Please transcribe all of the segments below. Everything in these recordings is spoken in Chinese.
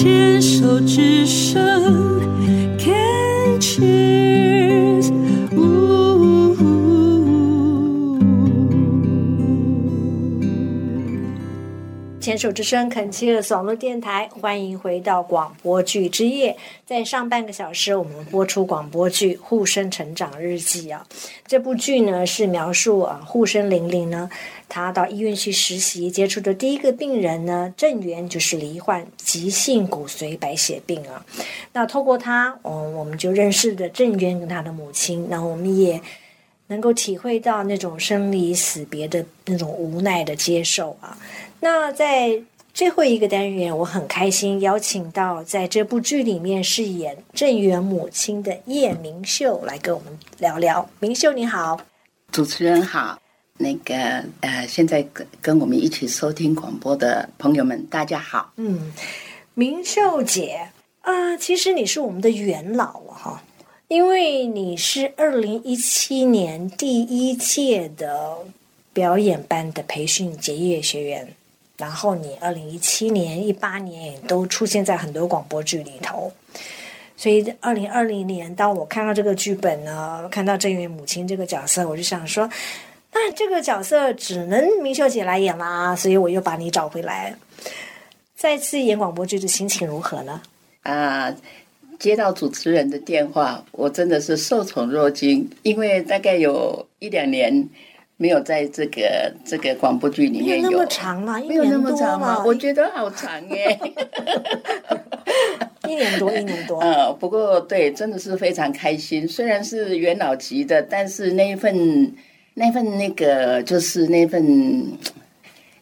牵手之声。手之声恳切网络电台，欢迎回到广播剧之夜。在上半个小时，我们播出广播剧《护生成长日记》啊。这部剧呢是描述啊护生玲玲呢，她到医院去实习，接触的第一个病人呢郑源就是罹患急性骨髓白血病啊。那透过他，嗯，我们就认识了郑源跟他的母亲，那我们也能够体会到那种生离死别的那种无奈的接受啊。那在最后一个单元，我很开心邀请到在这部剧里面饰演郑源母亲的叶明秀来跟我们聊聊。明秀你好，主持人好，那个呃，现在跟跟我们一起收听广播的朋友们，大家好。嗯，明秀姐啊，其实你是我们的元老了哈，因为你是二零一七年第一届的表演班的培训结业学员。然后你二零一七年、一八年也都出现在很多广播剧里头，所以二零二零年，当我看到这个剧本呢，看到郑源母亲这个角色，我就想说，那这个角色只能明秀姐来演啦，所以我又把你找回来，再次演广播剧的心情如何呢？啊，接到主持人的电话，我真的是受宠若惊，因为大概有一两年。没有在这个这个广播剧里面有那么长吗？没有那么长吗？我觉得好长耶，一年多，一年多。呃，不过对，真的是非常开心。虽然是元老级的，但是那一份那份那个就是那份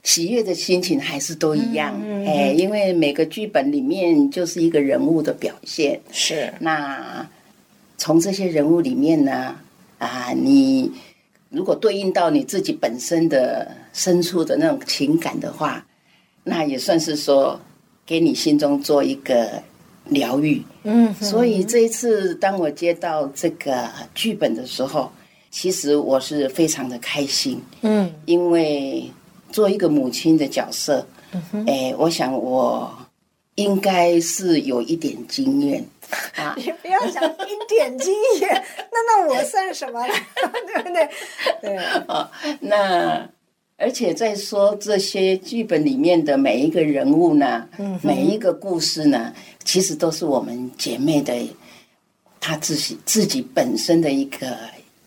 喜悦的心情还是都一样。哎，因为每个剧本里面就是一个人物的表现。是。那从这些人物里面呢，啊，你。如果对应到你自己本身的深处的那种情感的话，那也算是说给你心中做一个疗愈。嗯，所以这一次当我接到这个剧本的时候，其实我是非常的开心。嗯，因为做一个母亲的角色，哎，我想我应该是有一点经验。啊！你不要想一点经验，那那我算什么？对不对？对 哦。那而且在说这些剧本里面的每一个人物呢，每一个故事呢，其实都是我们姐妹的，她自己自己本身的一个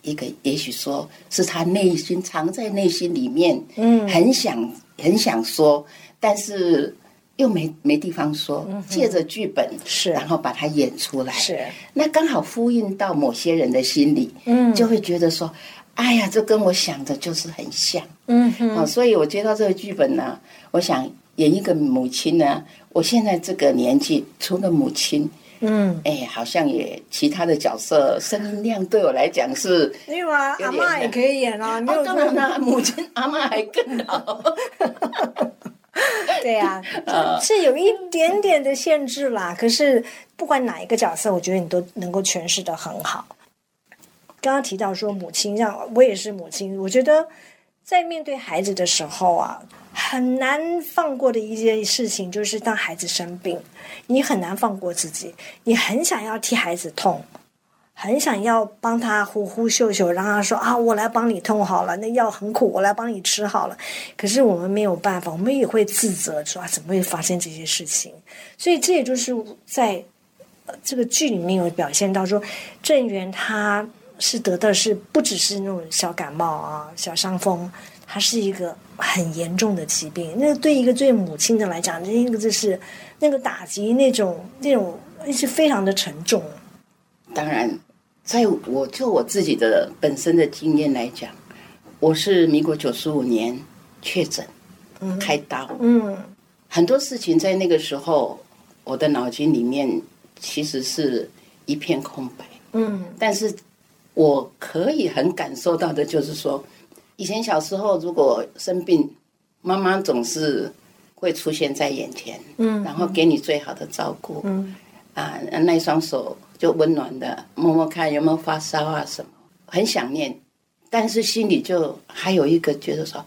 一个，也许说是他内心藏在内心里面，嗯，很想很想说，但是。又没没地方说，借着剧本是，然后把它演出来，是。那刚好呼应到某些人的心里，嗯，就会觉得说，哎呀，这跟我想的就是很像，嗯哼，所以我接到这个剧本呢，我想演一个母亲呢，我现在这个年纪，除了母亲，嗯，哎，好像也其他的角色声音量对我来讲是，没有啊，阿妈也可以演啊，没有当然啦，母亲阿妈还更好。对呀，是有一点点的限制啦。可是不管哪一个角色，我觉得你都能够诠释的很好。刚刚提到说母亲，让我也是母亲。我觉得在面对孩子的时候啊，很难放过的一件事情，就是当孩子生病，你很难放过自己，你很想要替孩子痛。很想要帮他呼呼秀秀，让他说啊，我来帮你痛好了，那药很苦，我来帮你吃好了。可是我们没有办法，我们也会自责，说啊，怎么会发生这些事情？所以这也就是在这个剧里面有表现到说，郑源他是得的是不只是那种小感冒啊、小伤风，他是一个很严重的疾病。那对一个对母亲的来讲，那个就是那个打击，那种那种是非常的沉重。当然。在我就我自己的本身的经验来讲，我是民国九十五年确诊，开刀，嗯，很多事情在那个时候，我的脑筋里面其实是一片空白，嗯，但是我可以很感受到的就是说，以前小时候如果生病，妈妈总是会出现在眼前，嗯，然后给你最好的照顾，嗯，啊，那一双手。就温暖的摸摸看有没有发烧啊什么，很想念，但是心里就还有一个觉得说，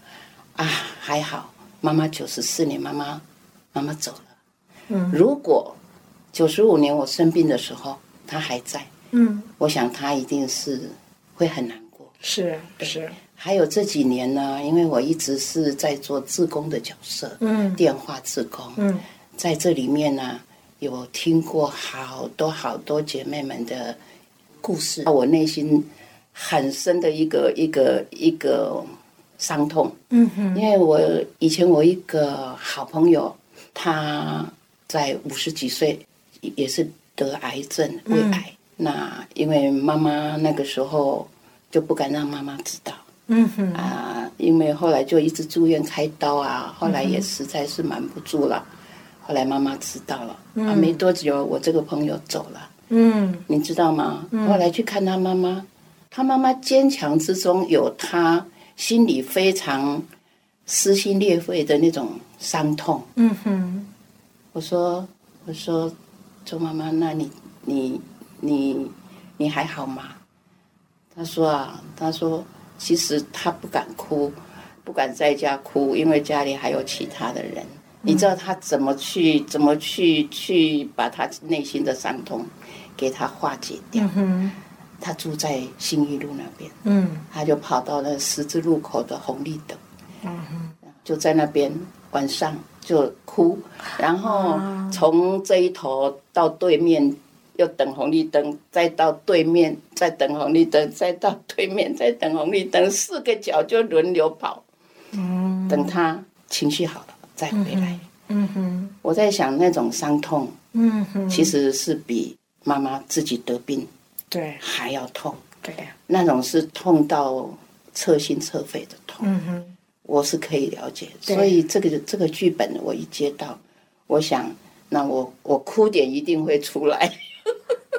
啊还好，妈妈九十四年，妈妈妈妈走了，嗯，如果九十五年我生病的时候她还在，嗯，我想她一定是会很难过。是是，还有这几年呢，因为我一直是在做志工的角色，嗯电话志工，嗯在这里面呢，有听过好多好多姐妹们的故事，我内心很深的一个一个一个伤痛。嗯哼，因为我以前我一个好朋友，他在五十几岁也是得癌症，胃癌。那因为妈妈那个时候就不敢让妈妈知道嗯哼，啊，因为后来就一直住院开刀啊，后来也实在是瞒不住了。后来妈妈知道了，啊，没多久我这个朋友走了，嗯你知道吗？后来去看他妈妈，他妈妈坚强之中有他心里非常撕心裂肺的那种伤痛。嗯哼，我说，我说，周妈妈，那你你你你还好吗？他说啊，他说其实他不敢哭，不敢在家哭，因为家里还有其他的人。你知道他怎么去怎么去去把他内心的伤痛给他化解掉？嗯，他住在新一路那边，嗯。他就跑到了十字路口的红绿灯，嗯，就在那边晚上就哭，然后从这一头到对面又等红绿灯，再到对面再等红绿灯，再到对面再等红绿灯，四个角就轮流跑，嗯等他情绪好了再回来。嗯哼，我在想那种伤痛嗯哼，其实是比妈妈自己得病对还要痛，对，那种是痛到彻心彻肺的痛。嗯哼，我是可以了解，所以这个这个剧本我一接到，我想那我我哭点一定会出来。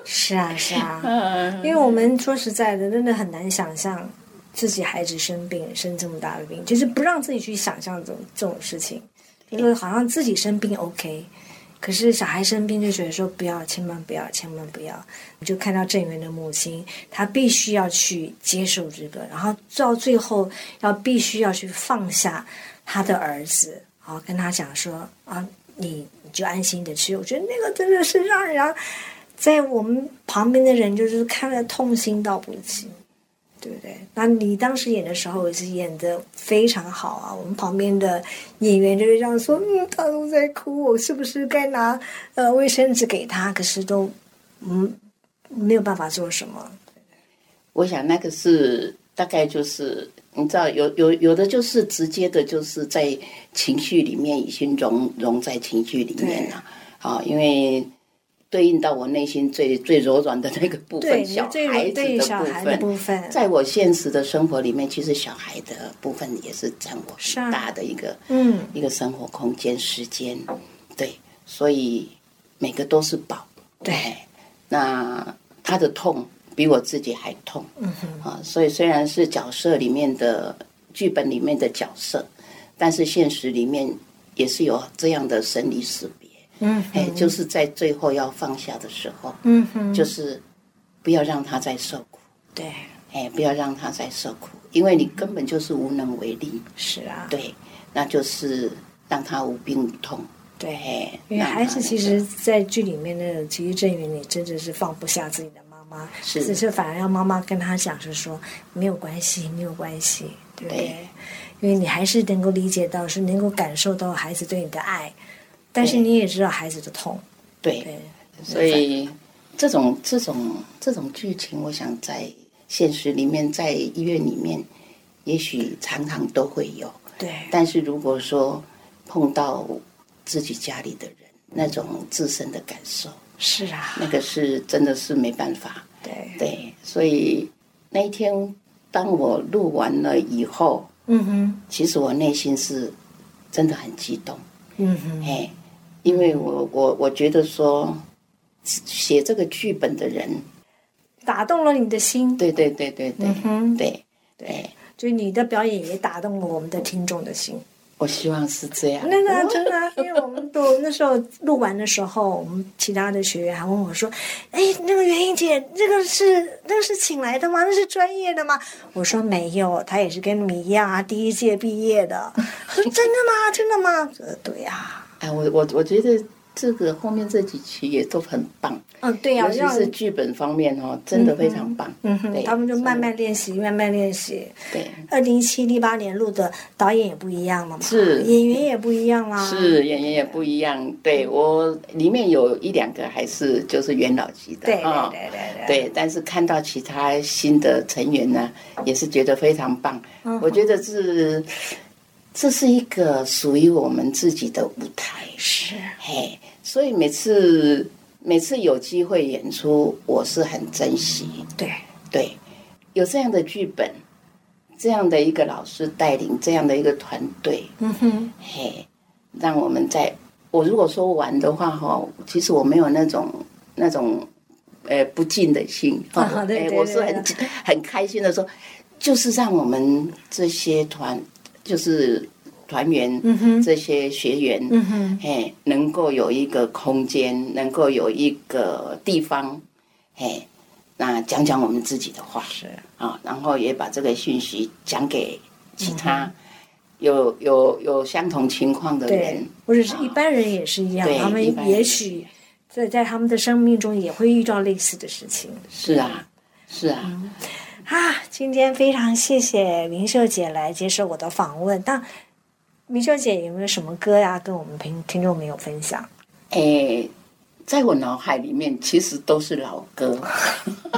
是啊是啊，因为我们说实在的，真的很难想象自己孩子生病生这么大的病，就是不让自己去想象这种这种事情，因为好像自己生病 OK，可是小孩生病就觉得说不要，千万不要，千万不要。你就看到郑源的母亲，她必须要去接受这个，然后到最后要必须要去放下他的儿子，然后跟他讲说啊，你你就安心的去。我觉得那个真的是让人在我们旁边的人就是看了痛心到不行。对不对？那你当时演的时候也是演的非常好啊！我们旁边的演员就是这样说：“嗯，他都在哭，我是不是该拿呃卫生纸给他？”可是都嗯没有办法做什么。我想那个是大概就是你知道有有有的就是直接的，就是在情绪里面已经融融在情绪里面了啊，因为。对应到我内心最 最柔软的那个部分，小孩子的部分，部分。在我现实的生活里面，其实小孩的部分也是占我很大的一个，嗯，一个生活空间时间，对，所以每个都是宝，对，那他的痛比我自己还痛，嗯哼，啊，所以虽然是角色里面的剧本里面的角色，但是现实里面也是有这样的生离死别。嗯，哎，就是在最后要放下的时候，嗯哼，就是不要让他再受苦，对，哎，不要让他再受苦，因为你根本就是无能为力，是啊，对，那就是让他无病无痛，对，哎，因为孩子其实，在剧里面的，其实郑源你真的是放不下自己的妈妈，是只是反而要妈妈跟他讲，是说没有关系，没有关系，对不对？因为你还是能够理解到，是能够感受到孩子对你的爱。但是你也知道孩子的痛，对，所以这种这种这种剧情，我想在现实里面，在医院里面，也许常常都会有。对，但是如果说碰到自己家里的人，那种自身的感受，是啊，那个是真的是没办法。对对，所以那一天当我录完了以后，嗯哼，其实我内心是真的很激动。嗯哼，哎。因为我我我觉得说，写这个剧本的人打动了你的心，对对对对对，嗯、对对，就你的表演也打动了我们的听众的心。我希望是这样。那那真的，因为我们都那时候录完的时候，我们其他的学员还问我说：“哎，那个袁英姐，这个是那个是请来的吗？那是专业的吗？”我说：“没有，他也是跟你一样啊，第一届毕业的。”说真的吗？真的吗？呃，对呀。哎，我我我觉得这个后面这几期也都很棒。嗯，对呀、尤其是剧本方面哦，真的非常棒。嗯哼，对他们就慢慢练习，慢慢练习。对，二零一七、一八年录的导演也不一样了嘛，是演员也不一样啦。是演员也不一样。对我里面有一两个还是就是元老级的对对啊对对对对，但是看到其他新的成员呢，也是觉得非常棒。嗯我觉得是这是一个属于我们自己的舞台。是，嘿，所以每次每次有机会演出，我是很珍惜。对，对，有这样的剧本，这样的一个老师带领，这样的一个团队，嗯哼，嘿，让我们在我如果说玩的话哈，其实我没有那种那种呃不尽的心哈哎我是很很开心的说，就是让我们这些团就是团员，嗯这些学员，嗯哼，哎，能够有一个空间，能够有一个地方，哎，那讲讲我们自己的话。是，啊，然后也把这个讯息讲给其他有有有相同情况的人，，或者是一般人也是一样，对他们也许在在他们的生命中也会遇到类似的事情。是啊，是啊，啊，今天非常谢谢明秀姐来接受我的访问。那明秀姐有没有什么歌呀，跟我们听听众朋友分享？哎，在我脑海里面其实都是老歌。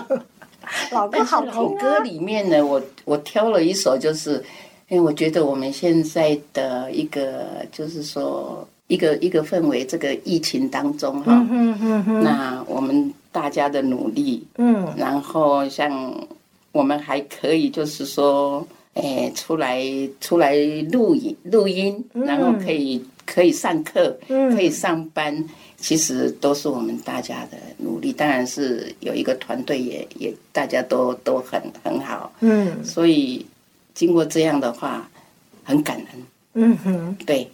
老歌好听啊老歌里面呢，我我挑了一首，就是因为我觉得我们现在的一个就是说一个一个氛围，这个疫情当中哈，嗯嗯嗯那我们大家的努力，嗯，然后像我们还可以就是说，哎，出来出来录音录音，然后可以可以上课，嗯。可以上班。其实都是我们大家的努力，当然是有一个团队也也大家都都很很好，嗯。所以经过这样的话，很感恩。嗯哼，对，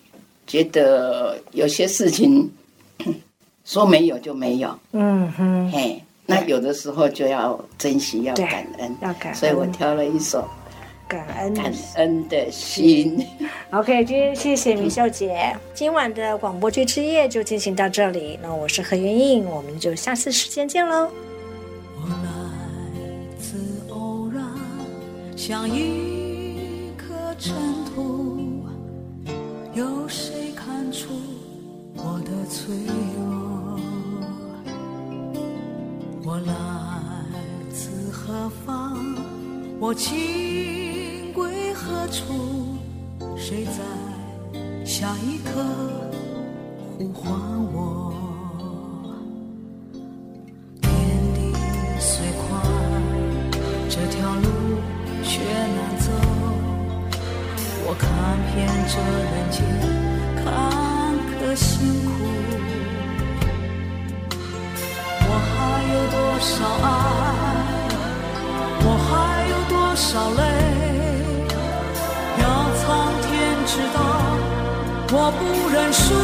觉得有些事情 说没有就没有，嗯哼，嘿，那有的时候就要珍惜，要感恩，要感恩所以我挑了一首感恩。感恩的心。OK，今天谢谢明秀姐，今晚的广播剧之夜就进行到这里。那我是何元印，我们就下次时间见喽。我来自偶然，像一颗尘土，有谁看出我的脆弱？何方？我情归何处？谁在下一刻呼唤我？天地虽宽，这条路却难走。我看遍这人间我不认输。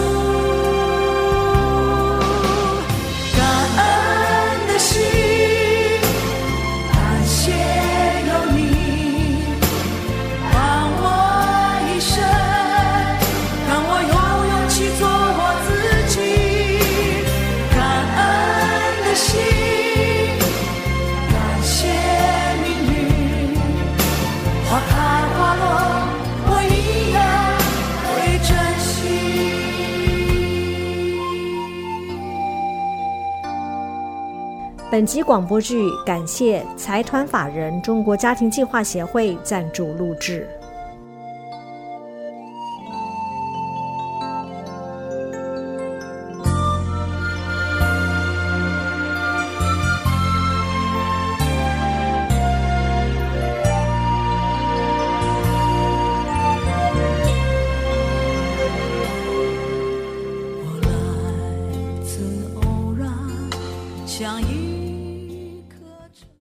本集广播剧感谢财团法人中国家庭计划协会赞助录制。